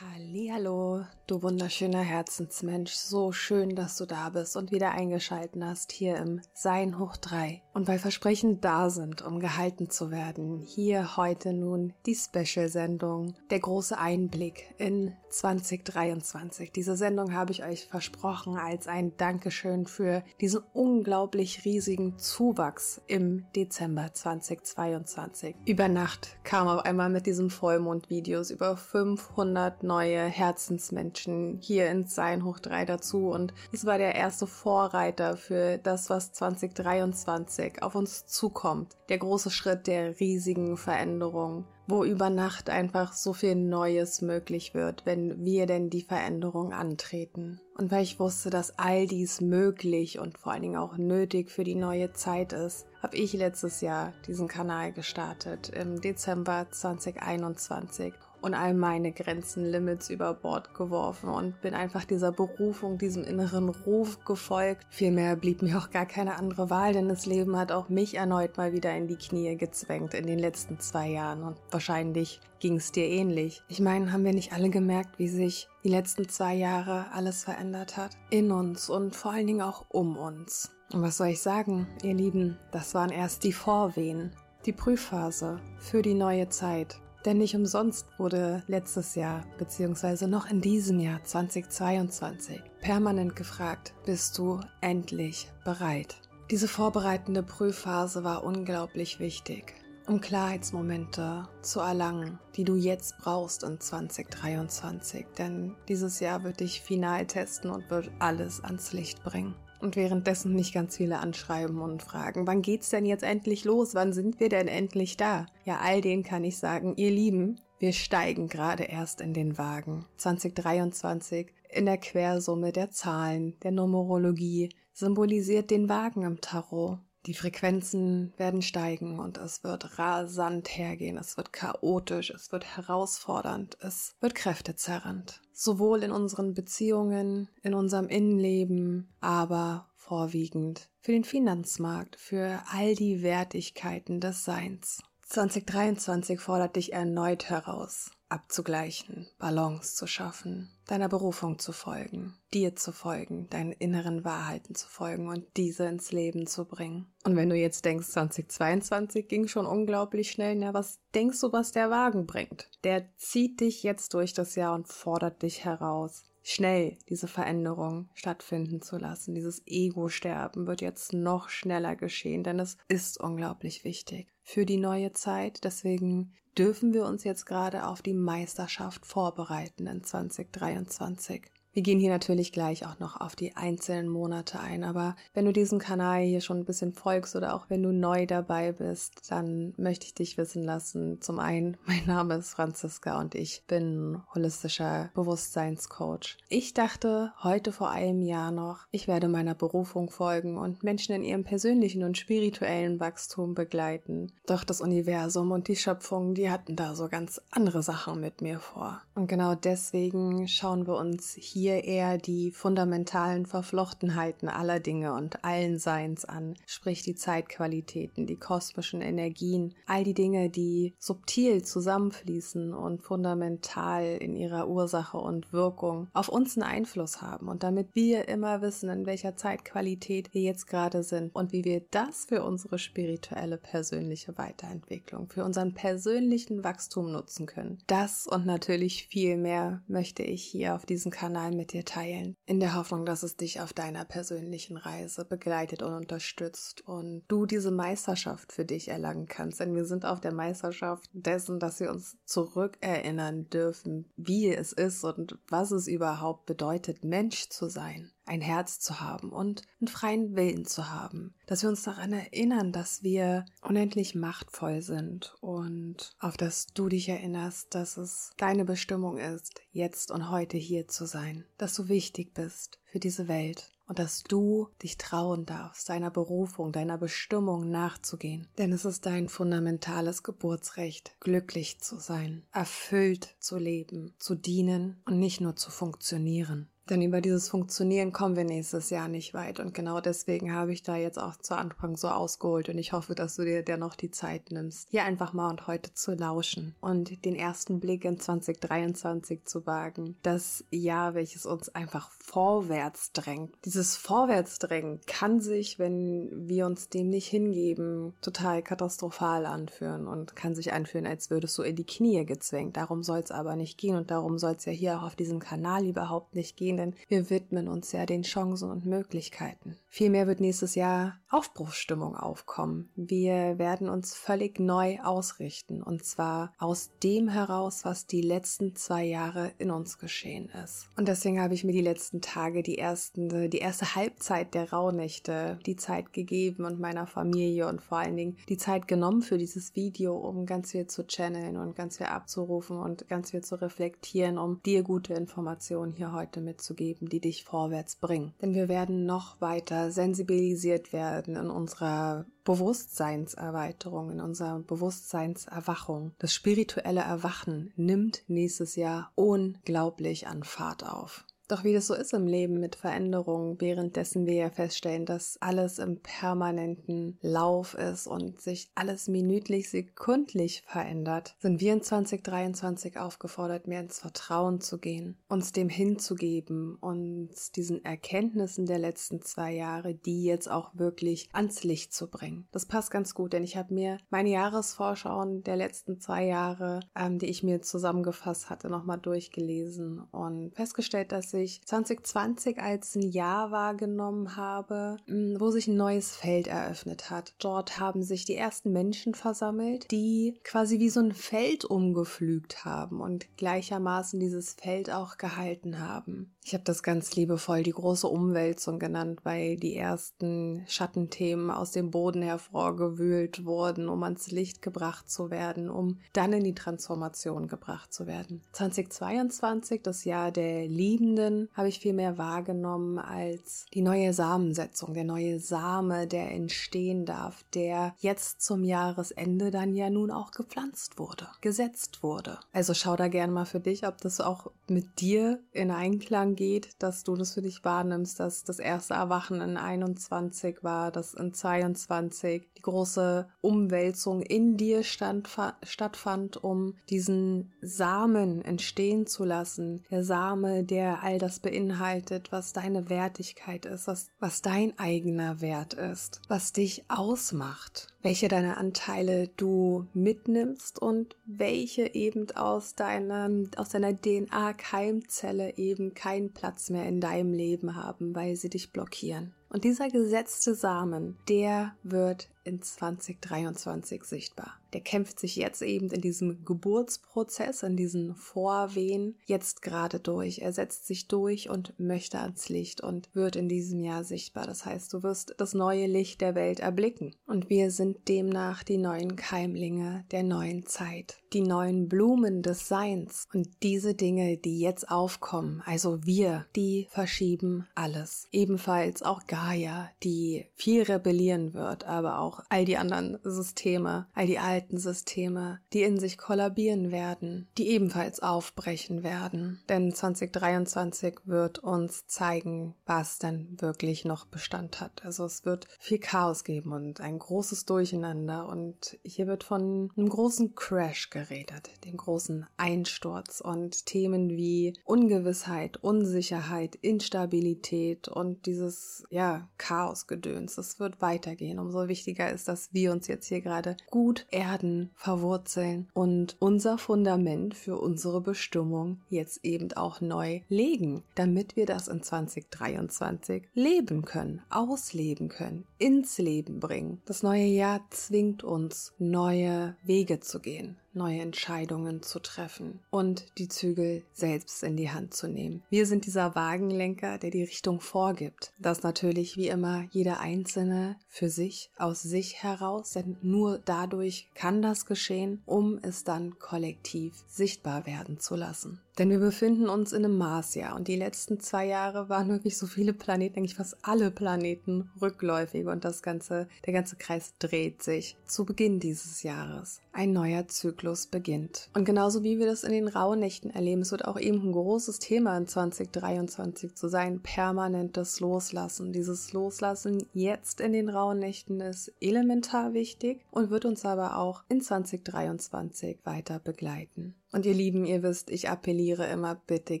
Hallo, du wunderschöner Herzensmensch, so schön, dass du da bist und wieder eingeschalten hast hier im Sein hoch drei. Und weil Versprechen da sind, um gehalten zu werden, hier heute nun die Special-Sendung, der große Einblick in 2023. Diese Sendung habe ich euch versprochen als ein Dankeschön für diesen unglaublich riesigen Zuwachs im Dezember 2022. Über Nacht kam auf einmal mit diesen Vollmond-Videos über 500 neue Herzensmenschen hier ins Sein hoch drei dazu und es war der erste Vorreiter für das, was 2023 auf uns zukommt. Der große Schritt der riesigen Veränderung wo über Nacht einfach so viel Neues möglich wird, wenn wir denn die Veränderung antreten. Und weil ich wusste, dass all dies möglich und vor allen Dingen auch nötig für die neue Zeit ist, habe ich letztes Jahr diesen Kanal gestartet im Dezember 2021 und all meine Grenzen, Limits über Bord geworfen und bin einfach dieser Berufung, diesem inneren Ruf gefolgt. Vielmehr blieb mir auch gar keine andere Wahl, denn das Leben hat auch mich erneut mal wieder in die Knie gezwängt in den letzten zwei Jahren und wahrscheinlich ging es dir ähnlich. Ich meine, haben wir nicht alle gemerkt, wie sich die letzten zwei Jahre alles verändert hat? In uns und vor allen Dingen auch um uns. Und was soll ich sagen, ihr Lieben, das waren erst die Vorwehen, die Prüfphase für die neue Zeit. Denn nicht umsonst wurde letztes Jahr beziehungsweise noch in diesem Jahr 2022 permanent gefragt, bist du endlich bereit? Diese vorbereitende Prüfphase war unglaublich wichtig, um Klarheitsmomente zu erlangen, die du jetzt brauchst in 2023. Denn dieses Jahr wird dich final testen und wird alles ans Licht bringen und währenddessen nicht ganz viele anschreiben und fragen, wann geht's denn jetzt endlich los? Wann sind wir denn endlich da? Ja, all denen kann ich sagen, ihr Lieben, wir steigen gerade erst in den Wagen. 2023 in der Quersumme der Zahlen, der Numerologie symbolisiert den Wagen im Tarot. Die Frequenzen werden steigen und es wird rasant hergehen, es wird chaotisch, es wird herausfordernd, es wird kräftezerrend. Sowohl in unseren Beziehungen, in unserem Innenleben, aber vorwiegend für den Finanzmarkt, für all die Wertigkeiten des Seins. 2023 fordert dich erneut heraus, abzugleichen, Balance zu schaffen, deiner Berufung zu folgen, dir zu folgen, deinen inneren Wahrheiten zu folgen und diese ins Leben zu bringen. Und wenn du jetzt denkst, 2022 ging schon unglaublich schnell, na, was denkst du, was der Wagen bringt? Der zieht dich jetzt durch das Jahr und fordert dich heraus schnell diese Veränderung stattfinden zu lassen. Dieses Ego-Sterben wird jetzt noch schneller geschehen, denn es ist unglaublich wichtig für die neue Zeit. Deswegen dürfen wir uns jetzt gerade auf die Meisterschaft vorbereiten in 2023. Wir gehen hier natürlich gleich auch noch auf die einzelnen Monate ein, aber wenn du diesem Kanal hier schon ein bisschen folgst oder auch wenn du neu dabei bist, dann möchte ich dich wissen lassen. Zum einen, mein Name ist Franziska und ich bin holistischer Bewusstseinscoach. Ich dachte heute vor einem Jahr noch, ich werde meiner Berufung folgen und Menschen in ihrem persönlichen und spirituellen Wachstum begleiten. Doch das Universum und die Schöpfung, die hatten da so ganz andere Sachen mit mir vor. Und genau deswegen schauen wir uns hier hier eher die fundamentalen Verflochtenheiten aller Dinge und allen Seins an, sprich die Zeitqualitäten, die kosmischen Energien, all die Dinge, die subtil zusammenfließen und fundamental in ihrer Ursache und Wirkung auf uns einen Einfluss haben. Und damit wir immer wissen, in welcher Zeitqualität wir jetzt gerade sind und wie wir das für unsere spirituelle persönliche Weiterentwicklung, für unseren persönlichen Wachstum nutzen können. Das und natürlich viel mehr möchte ich hier auf diesem Kanal mit dir teilen, in der Hoffnung, dass es dich auf deiner persönlichen Reise begleitet und unterstützt und du diese Meisterschaft für dich erlangen kannst. Denn wir sind auf der Meisterschaft dessen, dass wir uns zurückerinnern dürfen, wie es ist und was es überhaupt bedeutet, Mensch zu sein ein Herz zu haben und einen freien Willen zu haben, dass wir uns daran erinnern, dass wir unendlich machtvoll sind und auf das du dich erinnerst, dass es deine Bestimmung ist, jetzt und heute hier zu sein, dass du wichtig bist für diese Welt und dass du dich trauen darfst, deiner Berufung, deiner Bestimmung nachzugehen. Denn es ist dein fundamentales Geburtsrecht, glücklich zu sein, erfüllt zu leben, zu dienen und nicht nur zu funktionieren. Denn über dieses Funktionieren kommen wir nächstes Jahr nicht weit. Und genau deswegen habe ich da jetzt auch zu Anfang so ausgeholt. Und ich hoffe, dass du dir dennoch die Zeit nimmst, hier einfach mal und heute zu lauschen und den ersten Blick in 2023 zu wagen. Das Jahr, welches uns einfach vorwärts drängt. Dieses Vorwärtsdrängen kann sich, wenn wir uns dem nicht hingeben, total katastrophal anführen und kann sich anfühlen, als würdest du in die Knie gezwängt. Darum soll es aber nicht gehen und darum soll es ja hier auch auf diesem Kanal überhaupt nicht gehen denn wir widmen uns ja den Chancen und Möglichkeiten. Vielmehr wird nächstes Jahr Aufbruchsstimmung aufkommen. Wir werden uns völlig neu ausrichten und zwar aus dem heraus, was die letzten zwei Jahre in uns geschehen ist. Und deswegen habe ich mir die letzten Tage, die ersten, die erste Halbzeit der Rauhnächte, die Zeit gegeben und meiner Familie und vor allen Dingen die Zeit genommen für dieses Video, um ganz viel zu channeln und ganz viel abzurufen und ganz viel zu reflektieren, um dir gute Informationen hier heute mit mitzugeben, die dich vorwärts bringen. Denn wir werden noch weiter sensibilisiert werden in unserer Bewusstseinserweiterung, in unserer Bewusstseinserwachung. Das spirituelle Erwachen nimmt nächstes Jahr unglaublich an Fahrt auf. Doch wie das so ist im Leben mit Veränderungen, währenddessen wir ja feststellen, dass alles im permanenten Lauf ist und sich alles minütlich, sekundlich verändert, sind wir in 2023 aufgefordert, mehr ins Vertrauen zu gehen, uns dem hinzugeben, uns diesen Erkenntnissen der letzten zwei Jahre, die jetzt auch wirklich ans Licht zu bringen. Das passt ganz gut, denn ich habe mir meine Jahresvorschauen der letzten zwei Jahre, ähm, die ich mir zusammengefasst hatte, nochmal durchgelesen und festgestellt, dass ich 2020 als ein Jahr wahrgenommen habe, mm, wo sich ein neues Feld eröffnet hat. Dort haben sich die ersten Menschen versammelt, die quasi wie so ein Feld umgepflügt haben und gleichermaßen dieses Feld auch gehalten haben. Ich habe das ganz liebevoll die große Umwälzung genannt, weil die ersten Schattenthemen aus dem Boden hervorgewühlt wurden, um ans Licht gebracht zu werden, um dann in die Transformation gebracht zu werden. 2022, das Jahr der Liebenden, habe ich viel mehr wahrgenommen als die neue Samensetzung, der neue Same, der entstehen darf, der jetzt zum Jahresende dann ja nun auch gepflanzt wurde, gesetzt wurde. Also schau da gerne mal für dich, ob das auch mit dir in Einklang geht, dass du das für dich wahrnimmst, dass das erste Erwachen in 21 war, dass in 22 die große Umwälzung in dir stand, stattfand, um diesen Samen entstehen zu lassen. Der Same, der all das beinhaltet, was deine Wertigkeit ist, was, was dein eigener Wert ist, was dich ausmacht welche deiner Anteile du mitnimmst und welche eben aus deiner, aus deiner DNA-Keimzelle eben keinen Platz mehr in deinem Leben haben, weil sie dich blockieren. Und dieser gesetzte Samen, der wird in 2023 sichtbar. Der kämpft sich jetzt eben in diesem Geburtsprozess, in diesen Vorwehen jetzt gerade durch. Er setzt sich durch und möchte ans Licht und wird in diesem Jahr sichtbar. Das heißt, du wirst das neue Licht der Welt erblicken. Und wir sind demnach die neuen Keimlinge der neuen Zeit, die neuen Blumen des Seins. Und diese Dinge, die jetzt aufkommen, also wir, die verschieben alles. Ebenfalls auch Gaia, die viel rebellieren wird, aber auch all die anderen Systeme, all die alten alten Systeme, die in sich kollabieren werden, die ebenfalls aufbrechen werden. Denn 2023 wird uns zeigen, was dann wirklich noch Bestand hat. Also es wird viel Chaos geben und ein großes Durcheinander und hier wird von einem großen Crash geredet, dem großen Einsturz und Themen wie Ungewissheit, Unsicherheit, Instabilität und dieses, ja, Chaosgedöns. Es wird weitergehen. Umso wichtiger ist, dass wir uns jetzt hier gerade gut erden erden, verwurzeln und unser Fundament für unsere Bestimmung jetzt eben auch neu legen, damit wir das in 2023 leben können, ausleben können, ins Leben bringen. Das neue Jahr zwingt uns, neue Wege zu gehen neue Entscheidungen zu treffen und die Zügel selbst in die Hand zu nehmen. Wir sind dieser Wagenlenker, der die Richtung vorgibt. Das natürlich wie immer jeder Einzelne für sich, aus sich heraus, denn nur dadurch kann das geschehen, um es dann kollektiv sichtbar werden zu lassen. Denn wir befinden uns in einem Marsjahr und die letzten zwei Jahre waren wirklich so viele Planeten, eigentlich fast alle Planeten rückläufig und das ganze, der ganze Kreis dreht sich zu Beginn dieses Jahres. ein neuer Zyklus beginnt. Und genauso wie wir das in den Rauhnächten erleben, es wird auch eben ein großes Thema in 2023 zu sein, permanentes Loslassen. Dieses Loslassen jetzt in den Rauhnächten ist elementar wichtig und wird uns aber auch in 2023 weiter begleiten. Und ihr Lieben, ihr wisst, ich appelliere immer, bitte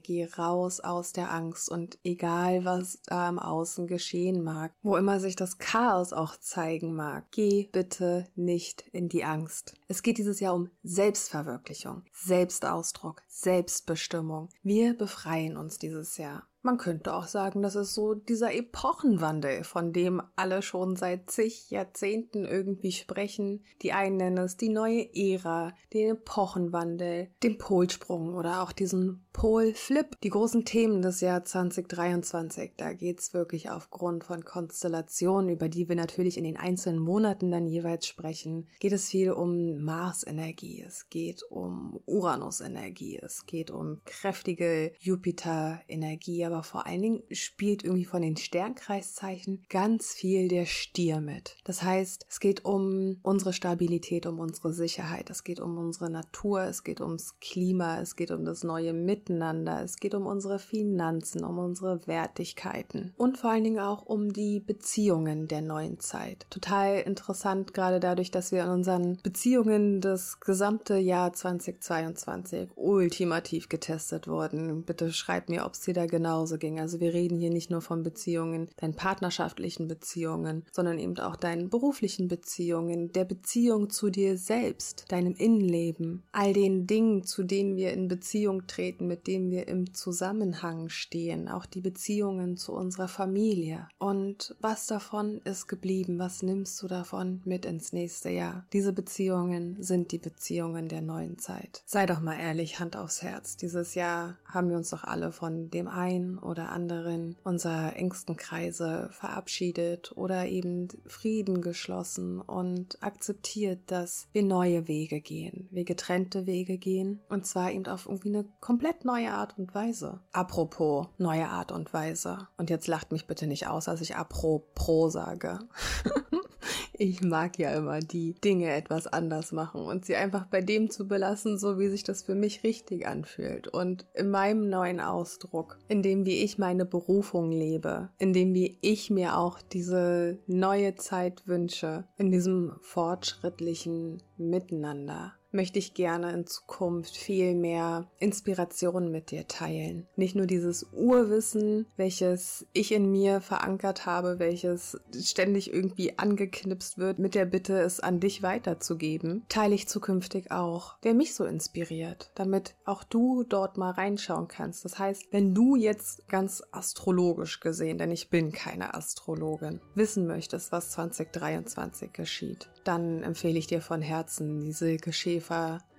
geh raus aus der Angst und egal was da im Außen geschehen mag, wo immer sich das Chaos auch zeigen mag, geh bitte nicht in die Angst. Es geht dieses Jahr um Selbstverwirklichung, Selbstausdruck, Selbstbestimmung. Wir befreien uns dieses Jahr. Man könnte auch sagen, das ist so dieser Epochenwandel, von dem alle schon seit zig Jahrzehnten irgendwie sprechen. Die einen nennen es die neue Ära, den Epochenwandel, den Polsprung oder auch diesen Polflip. Die großen Themen des Jahr 2023, da geht's wirklich aufgrund von Konstellationen, über die wir natürlich in den einzelnen Monaten dann jeweils sprechen, geht es viel um Marsenergie, es geht um Uranusenergie, es geht um kräftige Jupiterenergie, aber vor allen Dingen spielt irgendwie von den Sternkreiszeichen ganz viel der Stier mit. Das heißt, es geht um unsere Stabilität, um unsere Sicherheit, es geht um unsere Natur, es geht ums Klima, es geht um das neue Miteinander, es geht um unsere Finanzen, um unsere Wertigkeiten und vor allen Dingen auch um die Beziehungen der neuen Zeit. Total interessant, gerade dadurch, dass wir in unseren Beziehungen das gesamte Jahr 2022 ultimativ getestet wurden. Bitte schreibt mir, ob es dir da genau Hause ging. Also wir reden hier nicht nur von Beziehungen, deinen partnerschaftlichen Beziehungen, sondern eben auch deinen beruflichen Beziehungen, der Beziehung zu dir selbst, deinem Innenleben, all den Dingen, zu denen wir in Beziehung treten, mit denen wir im Zusammenhang stehen, auch die Beziehungen zu unserer Familie. Und was davon ist geblieben? Was nimmst du davon mit ins nächste Jahr? Diese Beziehungen sind die Beziehungen der neuen Zeit. Sei doch mal ehrlich, Hand aufs Herz. Dieses Jahr haben wir uns doch alle von dem einen oder anderen unserer engsten Kreise verabschiedet oder eben Frieden geschlossen und akzeptiert, dass wir neue Wege gehen, wir getrennte Wege gehen und zwar eben auf irgendwie eine komplett neue Art und Weise. Apropos neue Art und Weise. Und jetzt lacht mich bitte nicht aus, als ich apropos sage. ich mag ja immer die Dinge etwas anders machen und sie einfach bei dem zu belassen, so wie sich das für mich richtig anfühlt. Und in meinem neuen Ausdruck, in dem wie ich meine Berufung lebe, in dem wie ich mir auch diese neue Zeit wünsche, in diesem fortschrittlichen Miteinander möchte ich gerne in Zukunft viel mehr Inspiration mit dir teilen. Nicht nur dieses Urwissen, welches ich in mir verankert habe, welches ständig irgendwie angeknipst wird, mit der Bitte, es an dich weiterzugeben, teile ich zukünftig auch, wer mich so inspiriert, damit auch du dort mal reinschauen kannst. Das heißt, wenn du jetzt ganz astrologisch gesehen, denn ich bin keine Astrologin, wissen möchtest, was 2023 geschieht, dann empfehle ich dir von Herzen die Silke Schäfer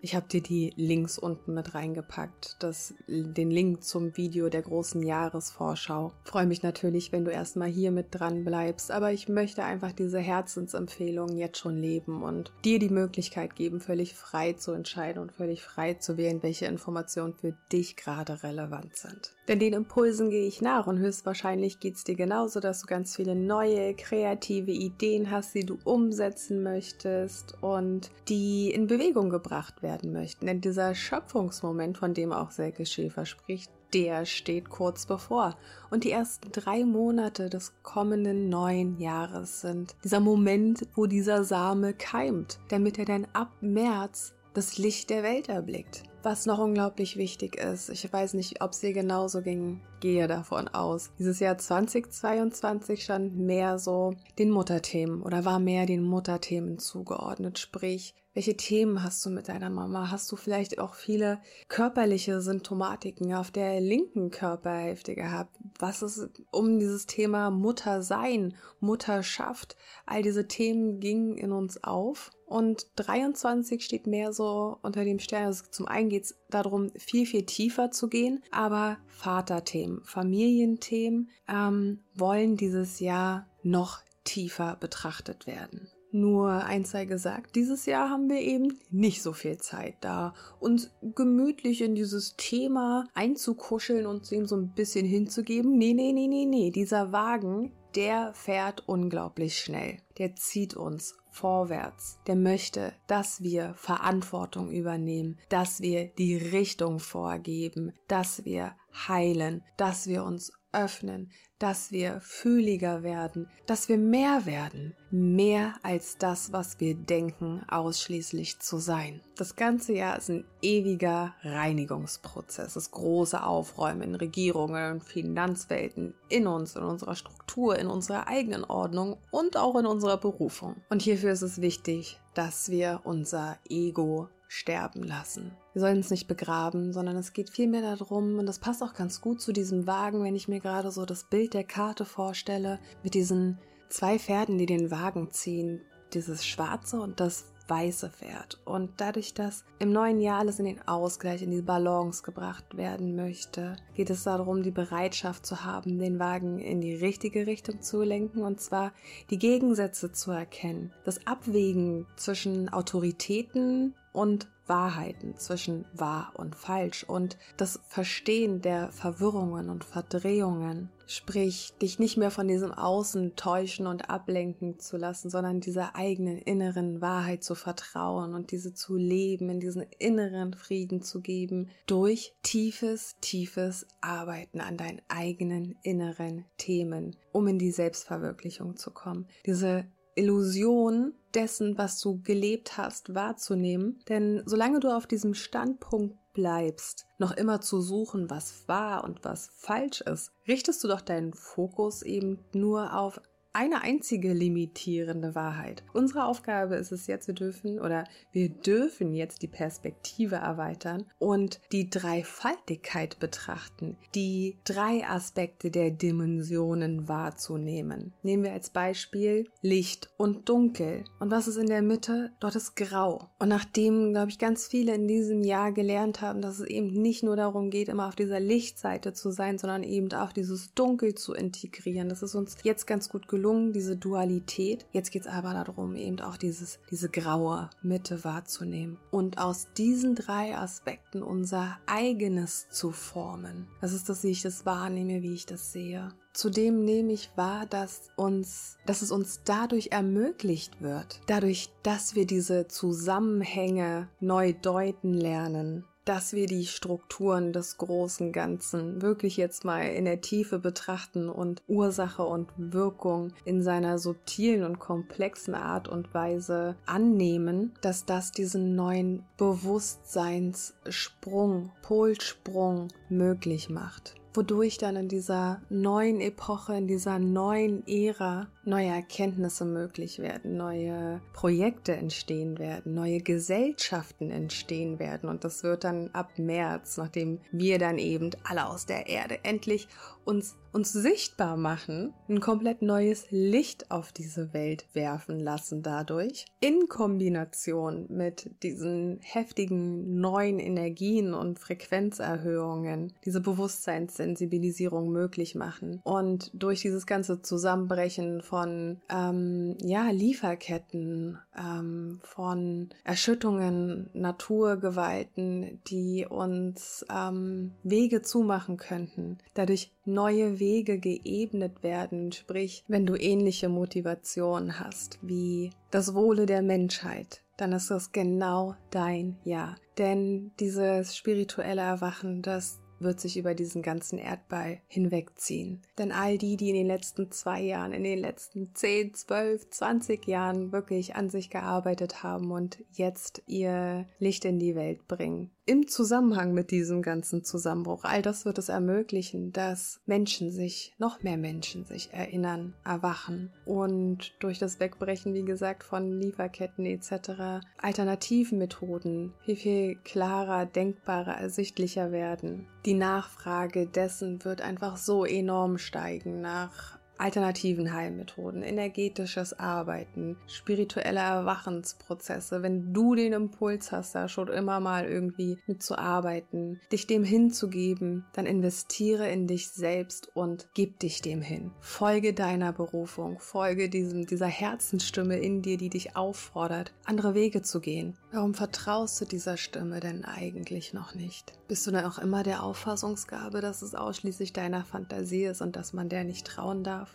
ich habe dir die Links unten mit reingepackt, das, den Link zum Video der großen Jahresvorschau. Freue mich natürlich, wenn du erstmal hier mit dran bleibst, aber ich möchte einfach diese Herzensempfehlungen jetzt schon leben und dir die Möglichkeit geben, völlig frei zu entscheiden und völlig frei zu wählen, welche Informationen für dich gerade relevant sind. Denn den Impulsen gehe ich nach und höchstwahrscheinlich geht es dir genauso, dass du ganz viele neue, kreative Ideen hast, die du umsetzen möchtest und die in Bewegung gebracht werden möchten. Denn dieser Schöpfungsmoment, von dem auch Selke Schäfer spricht, der steht kurz bevor. Und die ersten drei Monate des kommenden neuen Jahres sind dieser Moment, wo dieser Same keimt, damit er dann ab März das Licht der Welt erblickt. Was noch unglaublich wichtig ist, ich weiß nicht, ob es dir genauso ging, gehe davon aus. Dieses Jahr 2022 stand mehr so den Mutterthemen oder war mehr den Mutterthemen zugeordnet, sprich welche Themen hast du mit deiner Mama? Hast du vielleicht auch viele körperliche Symptomatiken auf der linken Körperhälfte gehabt? Was ist um dieses Thema Muttersein, Mutterschaft? All diese Themen gingen in uns auf. Und 23 steht mehr so unter dem Stern. Also zum einen geht es darum, viel, viel tiefer zu gehen, aber Vaterthemen, Familienthemen ähm, wollen dieses Jahr noch tiefer betrachtet werden. Nur eins sei gesagt, dieses Jahr haben wir eben nicht so viel Zeit da, uns gemütlich in dieses Thema einzukuscheln und ihm so ein bisschen hinzugeben. Nee, nee, nee, nee, nee. Dieser Wagen, der fährt unglaublich schnell. Der zieht uns vorwärts, der möchte, dass wir Verantwortung übernehmen, dass wir die Richtung vorgeben, dass wir heilen, dass wir uns öffnen, dass wir fühliger werden, dass wir mehr werden, mehr als das, was wir denken, ausschließlich zu sein. Das ganze Jahr ist ein ewiger Reinigungsprozess, das große Aufräumen in Regierungen, Finanzwelten, in uns, in unserer Struktur, in unserer eigenen Ordnung und auch in unserer Berufung. Und hierfür ist es wichtig, dass wir unser Ego sterben lassen. Wir sollen es nicht begraben, sondern es geht vielmehr darum, und das passt auch ganz gut zu diesem Wagen, wenn ich mir gerade so das Bild der Karte vorstelle, mit diesen zwei Pferden, die den Wagen ziehen, dieses schwarze und das weiße Pferd. Und dadurch, dass im neuen Jahr alles in den Ausgleich, in die Balance gebracht werden möchte, geht es darum, die Bereitschaft zu haben, den Wagen in die richtige Richtung zu lenken und zwar die Gegensätze zu erkennen. Das Abwägen zwischen Autoritäten und Wahrheiten zwischen wahr und falsch und das Verstehen der Verwirrungen und Verdrehungen. Sprich, dich nicht mehr von diesem Außen täuschen und ablenken zu lassen, sondern dieser eigenen inneren Wahrheit zu vertrauen und diese zu leben, in diesen inneren Frieden zu geben, durch tiefes, tiefes Arbeiten an deinen eigenen inneren Themen, um in die Selbstverwirklichung zu kommen. Diese Illusion dessen, was du gelebt hast, wahrzunehmen. Denn solange du auf diesem Standpunkt bleibst, noch immer zu suchen, was wahr und was falsch ist, richtest du doch deinen Fokus eben nur auf eine einzige limitierende Wahrheit. Unsere Aufgabe ist es jetzt, wir dürfen oder wir dürfen jetzt die Perspektive erweitern und die Dreifaltigkeit betrachten, die drei Aspekte der Dimensionen wahrzunehmen. Nehmen wir als Beispiel Licht und Dunkel. Und was ist in der Mitte? Dort ist Grau. Und nachdem, glaube ich, ganz viele in diesem Jahr gelernt haben, dass es eben nicht nur darum geht, immer auf dieser Lichtseite zu sein, sondern eben auch dieses Dunkel zu integrieren. Das ist uns jetzt ganz gut gelungen gelungen, diese Dualität. Jetzt geht es aber darum, eben auch dieses, diese graue Mitte wahrzunehmen und aus diesen drei Aspekten unser eigenes zu formen. Das ist das, wie ich das wahrnehme, wie ich das sehe. Zudem nehme ich wahr, dass uns, dass es uns dadurch ermöglicht wird, dadurch, dass wir diese Zusammenhänge neu deuten lernen, dass wir die Strukturen des großen Ganzen wirklich jetzt mal in der Tiefe betrachten und Ursache und Wirkung in seiner subtilen und komplexen Art und Weise annehmen, dass das diesen neuen Bewusstseinssprung, Polsprung möglich macht. Wodurch dann in dieser neuen Epoche, in dieser neuen Ära neue Erkenntnisse möglich werden, neue Projekte entstehen werden, neue Gesellschaften entstehen werden. Und das wird dann ab März, nachdem wir dann eben alle aus der Erde endlich uns, uns sichtbar machen, ein komplett neues Licht auf diese Welt werfen lassen dadurch, in Kombination mit diesen heftigen neuen Energien und Frequenzerhöhungen, diese Bewusstseinssensibilisierung möglich machen. Und durch dieses ganze Zusammenbrechen von ähm, ja, Lieferketten, ähm, von Erschüttungen, Naturgewalten, die uns ähm, Wege zumachen könnten, dadurch neue Wege geebnet werden, sprich, wenn du ähnliche Motivation hast wie das Wohle der Menschheit, dann ist das genau dein Ja. Denn dieses spirituelle Erwachen, das wird sich über diesen ganzen Erdball hinwegziehen. Denn all die, die in den letzten zwei Jahren, in den letzten 10, 12, 20 Jahren wirklich an sich gearbeitet haben und jetzt ihr Licht in die Welt bringen, im Zusammenhang mit diesem ganzen Zusammenbruch, all das wird es ermöglichen, dass Menschen sich, noch mehr Menschen sich erinnern, erwachen und durch das Wegbrechen, wie gesagt, von Lieferketten etc. alternativen Methoden viel, viel klarer, denkbarer, ersichtlicher werden. Die Nachfrage dessen wird einfach so enorm steigen nach alternativen Heilmethoden, energetisches Arbeiten, spirituelle Erwachensprozesse, wenn du den Impuls hast, da schon immer mal irgendwie mitzuarbeiten, dich dem hinzugeben, dann investiere in dich selbst und gib dich dem hin. Folge deiner Berufung, folge diesem, dieser Herzensstimme in dir, die dich auffordert, andere Wege zu gehen. Warum vertraust du dieser Stimme denn eigentlich noch nicht? Bist du dann auch immer der Auffassungsgabe, dass es ausschließlich deiner Fantasie ist und dass man der nicht trauen darf?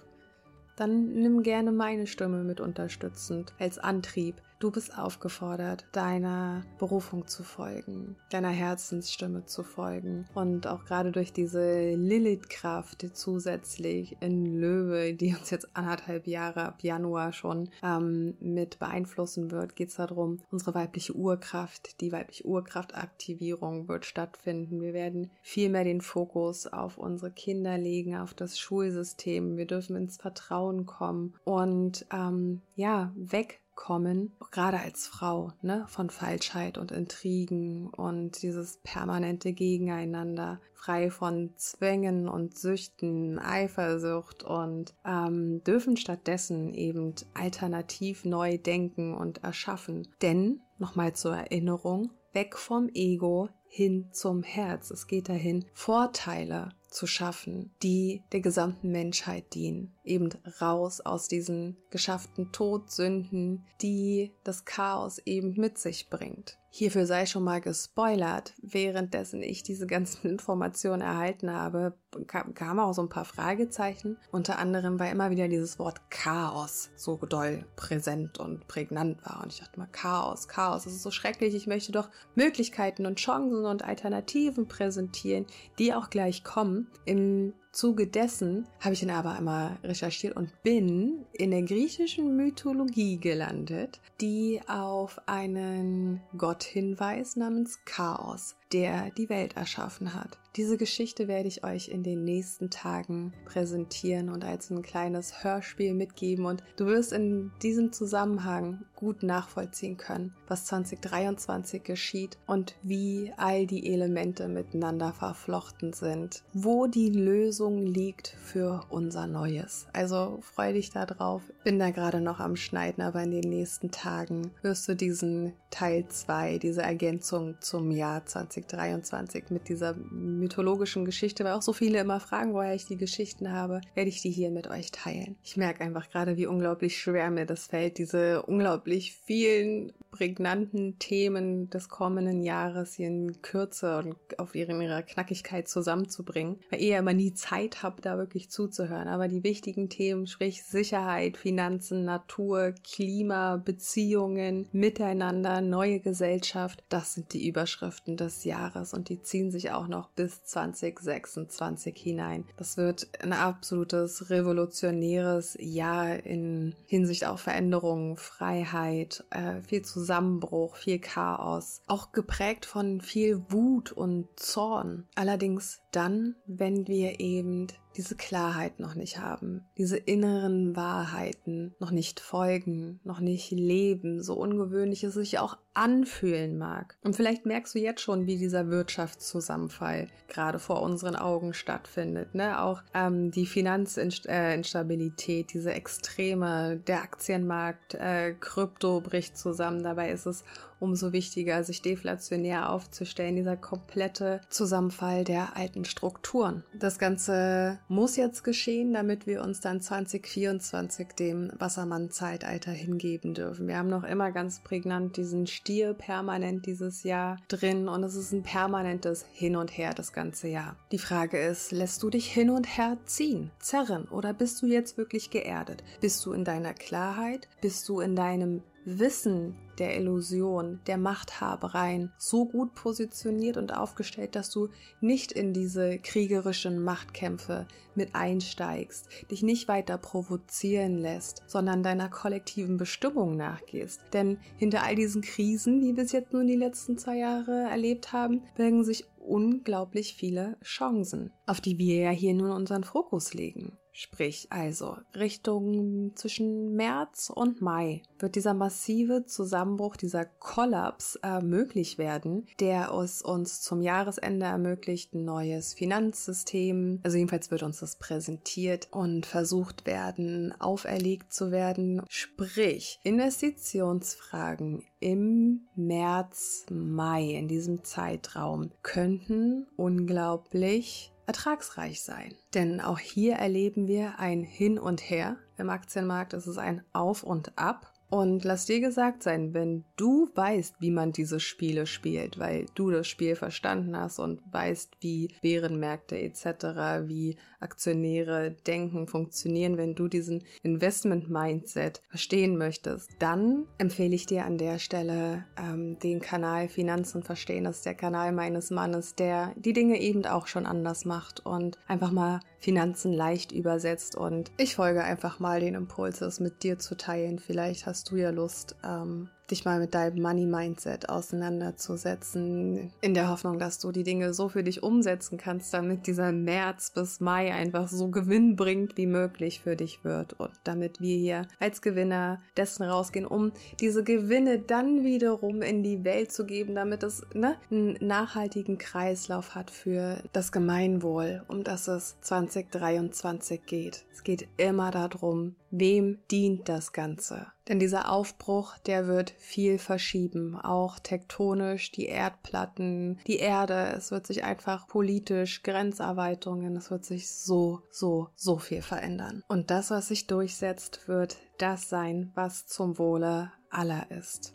Dann nimm gerne meine Stimme mit unterstützend als Antrieb. Du bist aufgefordert, deiner Berufung zu folgen, deiner Herzensstimme zu folgen. Und auch gerade durch diese Lilith-Kraft zusätzlich in Löwe, die uns jetzt anderthalb Jahre ab Januar schon ähm, mit beeinflussen wird, geht es darum, unsere weibliche Urkraft, die weibliche Urkraftaktivierung wird stattfinden. Wir werden viel mehr den Fokus auf unsere Kinder legen, auf das Schulsystem. Wir dürfen ins Vertrauen kommen und ähm, ja, weg kommen, gerade als Frau, ne, von Falschheit und Intrigen und dieses permanente Gegeneinander, frei von Zwängen und Süchten, Eifersucht und ähm, dürfen stattdessen eben alternativ neu denken und erschaffen. Denn, nochmal zur Erinnerung, weg vom Ego hin zum Herz. Es geht dahin, Vorteile zu schaffen, die der gesamten Menschheit dienen. Eben raus aus diesen geschafften Todsünden, die das Chaos eben mit sich bringt. Hierfür sei schon mal gespoilert. Währenddessen ich diese ganzen Informationen erhalten habe, kam, auch so ein paar Fragezeichen. Unter anderem, weil immer wieder dieses Wort Chaos so doll präsent und prägnant war. Und ich dachte mal, Chaos, Chaos, das ist so schrecklich. Ich möchte doch Möglichkeiten und Chancen und Alternativen präsentieren, die auch gleich kommen. Im Zuge dessen habe ich dann aber einmal recherchiert und bin in der griechischen Mythologie gelandet, die auf einen Gott hinweist namens Chaos der die Welt erschaffen hat. Diese Geschichte werde ich euch in den nächsten Tagen präsentieren und als ein kleines Hörspiel mitgeben und du wirst in diesem Zusammenhang gut nachvollziehen können, was 2023 geschieht und wie all die Elemente miteinander verflochten sind, wo die Lösung liegt für unser Neues. Also freu dich darauf. Bin da gerade noch am Schneiden, aber in den nächsten Tagen wirst du diesen Teil 2, diese Ergänzung zum Jahr 2023 2023 mit dieser mythologischen Geschichte, weil auch so viele immer fragen, woher ich die Geschichten habe, werde ich die hier mit euch teilen. Ich merke einfach gerade, wie unglaublich schwer mir das fällt, diese unglaublich vielen prägnanten Themen des kommenden Jahres hier in Kürze und auf ihren, ihrer Knackigkeit zusammenzubringen, weil ihr ja immer nie Zeit habt, da wirklich zuzuhören. Aber die wichtigen Themen, sprich Sicherheit, Finanzen, Natur, Klima, Beziehungen, Miteinander, neue Gesellschaft, das sind die Überschriften des Jahres und die ziehen sich auch noch bis 2026 hinein. Das wird ein absolutes revolutionäres Jahr in Hinsicht auf Veränderungen, Freiheit, äh, viel Zusammenbruch, viel Chaos, auch geprägt von viel Wut und Zorn. Allerdings dann, wenn wir eben diese Klarheit noch nicht haben, diese inneren Wahrheiten noch nicht folgen, noch nicht leben, so ungewöhnlich es sich auch anfühlen mag. Und vielleicht merkst du jetzt schon, wie dieser Wirtschaftszusammenfall gerade vor unseren Augen stattfindet. Ne? Auch ähm, die Finanzinstabilität, diese Extreme, der Aktienmarkt, äh, Krypto bricht zusammen. Dabei ist es umso wichtiger, sich deflationär aufzustellen, dieser komplette Zusammenfall der alten Strukturen. Das Ganze muss jetzt geschehen, damit wir uns dann 2024 dem Wassermann-Zeitalter hingeben dürfen. Wir haben noch immer ganz prägnant diesen Stier permanent dieses Jahr drin und es ist ein permanentes Hin und Her das ganze Jahr. Die Frage ist, lässt du dich hin und her ziehen, zerren oder bist du jetzt wirklich geerdet? Bist du in deiner Klarheit? Bist du in deinem Wissen der Illusion, der Machthabereien so gut positioniert und aufgestellt, dass du nicht in diese kriegerischen Machtkämpfe mit einsteigst, dich nicht weiter provozieren lässt, sondern deiner kollektiven Bestimmung nachgehst. Denn hinter all diesen Krisen, wie wir es jetzt nun die letzten zwei Jahre erlebt haben, bergen sich unglaublich viele Chancen, auf die wir ja hier nun unseren Fokus legen. Sprich also Richtung zwischen März und Mai wird dieser massive Zusammenbruch, dieser Kollaps äh, möglich werden, der es uns zum Jahresende ermöglicht, ein neues Finanzsystem, also jedenfalls wird uns das präsentiert und versucht werden, auferlegt zu werden. Sprich, Investitionsfragen im März, Mai, in diesem Zeitraum könnten unglaublich ertragsreich sein. Denn auch hier erleben wir ein Hin und Her. Im Aktienmarkt ist es ein Auf und Ab. Und lass dir gesagt sein, wenn du weißt, wie man diese Spiele spielt, weil du das Spiel verstanden hast und weißt, wie Bärenmärkte etc., wie Aktionäre denken, funktionieren, wenn du diesen Investment-Mindset verstehen möchtest, dann empfehle ich dir an der Stelle ähm, den Kanal Finanzen verstehen. Das ist der Kanal meines Mannes, der die Dinge eben auch schon anders macht und einfach mal Finanzen leicht übersetzt. Und ich folge einfach mal den Impuls, es mit dir zu teilen. Vielleicht hast du ja Lust, ähm, dich mal mit deinem Money-Mindset auseinanderzusetzen, in der Hoffnung, dass du die Dinge so für dich umsetzen kannst, damit dieser März bis Mai einfach so gewinnbringend wie möglich für dich wird und damit wir hier als Gewinner dessen rausgehen, um diese Gewinne dann wiederum in die Welt zu geben, damit es ne, einen nachhaltigen Kreislauf hat für das Gemeinwohl, um das es 2023 geht. Es geht immer darum, wem dient das Ganze? Denn dieser Aufbruch, der wird viel verschieben, auch tektonisch, die Erdplatten, die Erde, es wird sich einfach politisch, Grenzerweiterungen, es wird sich so, so, so viel verändern. Und das, was sich durchsetzt, wird das sein, was zum Wohle aller ist.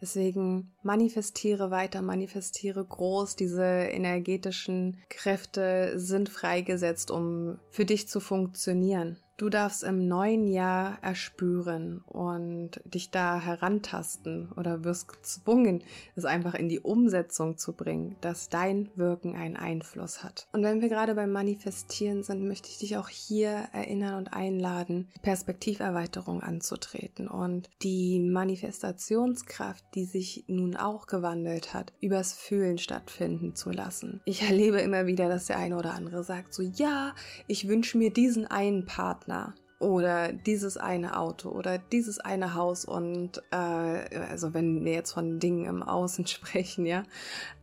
Deswegen manifestiere weiter, manifestiere groß. Diese energetischen Kräfte sind freigesetzt, um für dich zu funktionieren. Du darfst im neuen Jahr erspüren und dich da herantasten oder wirst gezwungen, es einfach in die Umsetzung zu bringen, dass dein Wirken einen Einfluss hat. Und wenn wir gerade beim Manifestieren sind, möchte ich dich auch hier erinnern und einladen, Perspektiverweiterung anzutreten und die Manifestationskraft, die sich nun auch gewandelt hat, übers Fühlen stattfinden zu lassen. Ich erlebe immer wieder, dass der eine oder andere sagt so, ja, ich wünsche mir diesen einen Partner Partner oder dieses eine Auto oder dieses eine Haus und äh, also wenn wir jetzt von Dingen im Außen sprechen, ja,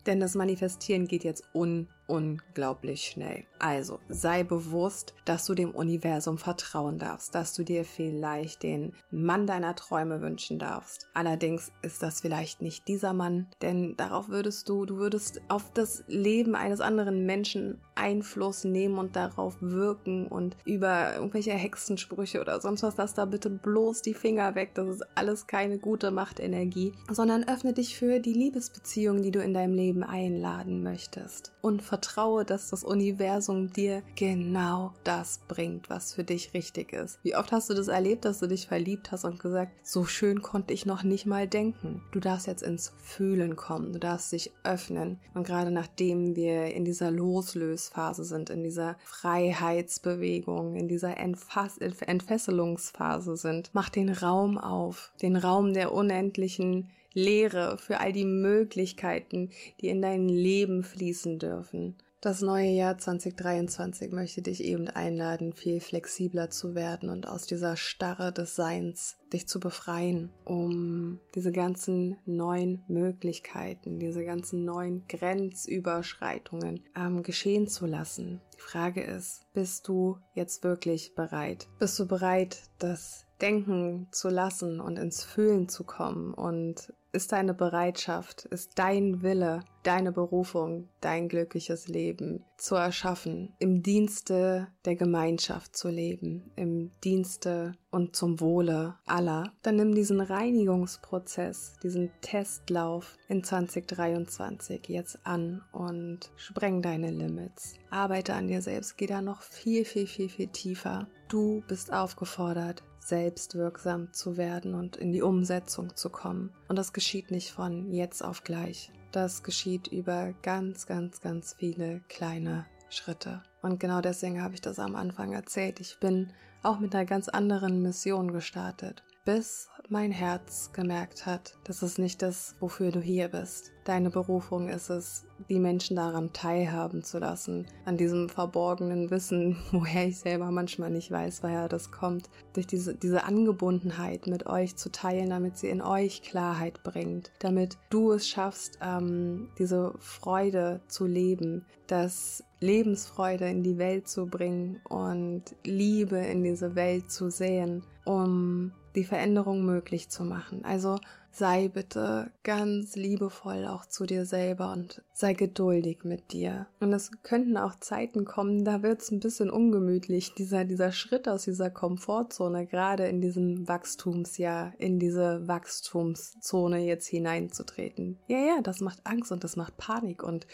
denn das Manifestieren geht jetzt un unglaublich schnell. Also sei bewusst, dass du dem Universum vertrauen darfst, dass du dir vielleicht den Mann deiner Träume wünschen darfst. Allerdings ist das vielleicht nicht dieser Mann, denn darauf würdest du, du würdest auf das Leben eines anderen Menschen Einfluss nehmen und darauf wirken und über irgendwelche Hexensprüche oder sonst was, lass da bitte bloß die Finger weg. Das ist alles keine gute Machtenergie, sondern öffne dich für die Liebesbeziehung, die du in deinem Leben einladen möchtest und vertraue, dass das Universum dir genau das bringt, was für dich richtig ist. Wie oft hast du das erlebt, dass du dich verliebt hast und gesagt, so schön konnte ich noch nicht mal denken. Du darfst jetzt ins Fühlen kommen, du darfst dich öffnen. Und gerade nachdem wir in dieser Loslösphase sind, in dieser Freiheitsbewegung, in dieser Entfass Entfesselungsphase sind, mach den Raum auf, den Raum der unendlichen Lehre, für all die Möglichkeiten, die in dein Leben fließen dürfen. Das neue Jahr 2023 möchte dich eben einladen, viel flexibler zu werden und aus dieser Starre des Seins dich zu befreien, um diese ganzen neuen Möglichkeiten, diese ganzen neuen Grenzüberschreitungen ähm, geschehen zu lassen. Die Frage ist, bist du jetzt wirklich bereit? Bist du bereit, das Denken zu lassen und ins Fühlen zu kommen und ist deine Bereitschaft, ist dein Wille, deine Berufung, dein glückliches Leben zu erschaffen, im Dienste der Gemeinschaft zu leben, im Dienste und zum Wohle aller, dann nimm diesen Reinigungsprozess, diesen Testlauf in 2023 jetzt an und spreng deine Limits. Arbeite an dir selbst, geh da noch viel, viel, viel, viel tiefer. Du bist aufgefordert, selbstwirksam zu werden und in die Umsetzung zu kommen. Und das geschieht nicht von jetzt auf gleich. Das geschieht über ganz, ganz, ganz viele kleine Schritte. Und genau deswegen habe ich das am Anfang erzählt. Ich bin auch mit einer ganz anderen Mission gestartet, bis mein Herz gemerkt hat, das ist nicht das, wofür du hier bist. Deine Berufung ist es, die Menschen daran teilhaben zu lassen, an diesem verborgenen Wissen, woher ich selber manchmal nicht weiß, woher das kommt, durch diese, diese Angebundenheit mit euch zu teilen, damit sie in euch Klarheit bringt, damit du es schaffst, ähm, diese Freude zu leben, das Lebensfreude in die Welt zu bringen und Liebe in diese Welt zu sehen, um die Veränderung möglich zu machen. Also sei bitte ganz liebevoll auch zu dir selber und sei geduldig mit dir. Und es könnten auch Zeiten kommen, da wird es ein bisschen ungemütlich, dieser, dieser Schritt aus dieser Komfortzone, gerade in diesem Wachstumsjahr, in diese Wachstumszone jetzt hineinzutreten. Ja, ja, das macht Angst und das macht Panik und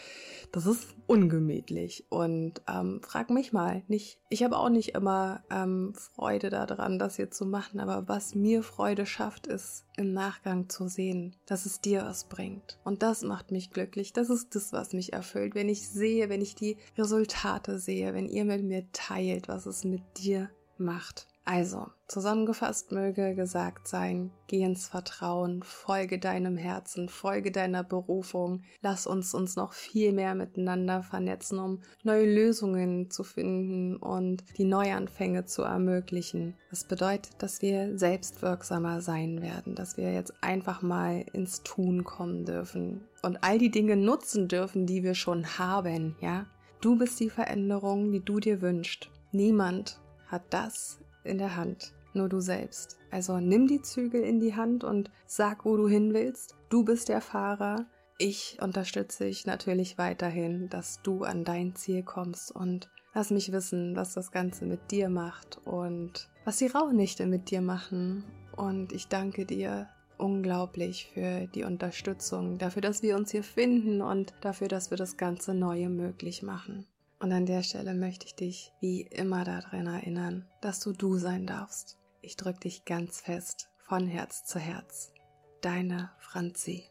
das ist ungemütlich. Und ähm, frag mich mal, nicht, ich habe auch nicht immer ähm, Freude daran, das hier zu machen, aber was mir Freude schafft, ist im Nachgang zu sehen, dass es dir was bringt. Und das macht mich glücklich. Das ist das, was mich erfüllt. Wenn ich sehe, wenn ich die Resultate sehe, wenn ihr mit mir teilt, was es mit dir macht. Also, zusammengefasst möge gesagt sein, geh ins Vertrauen, folge deinem Herzen, folge deiner Berufung, lass uns uns noch viel mehr miteinander vernetzen, um neue Lösungen zu finden und die Neuanfänge zu ermöglichen. Das bedeutet, dass wir selbstwirksamer sein werden, dass wir jetzt einfach mal ins Tun kommen dürfen und all die Dinge nutzen dürfen, die wir schon haben, ja? Du bist die Veränderung, die du dir wünschst. Niemand hat das in der Hand, nur du selbst. Also nimm die Zügel in die Hand und sag, wo du hin willst. Du bist der Fahrer. Ich unterstütze dich natürlich weiterhin, dass du an dein Ziel kommst und lass mich wissen, was das Ganze mit dir macht und was die Rauhnächte mit dir machen. Und ich danke dir unglaublich für die Unterstützung, dafür, dass wir uns hier finden und dafür, dass wir das ganze Neue möglich machen. Und an der Stelle möchte ich dich wie immer daran erinnern, dass du du sein darfst. Ich drücke dich ganz fest von Herz zu Herz. Deine Franzi.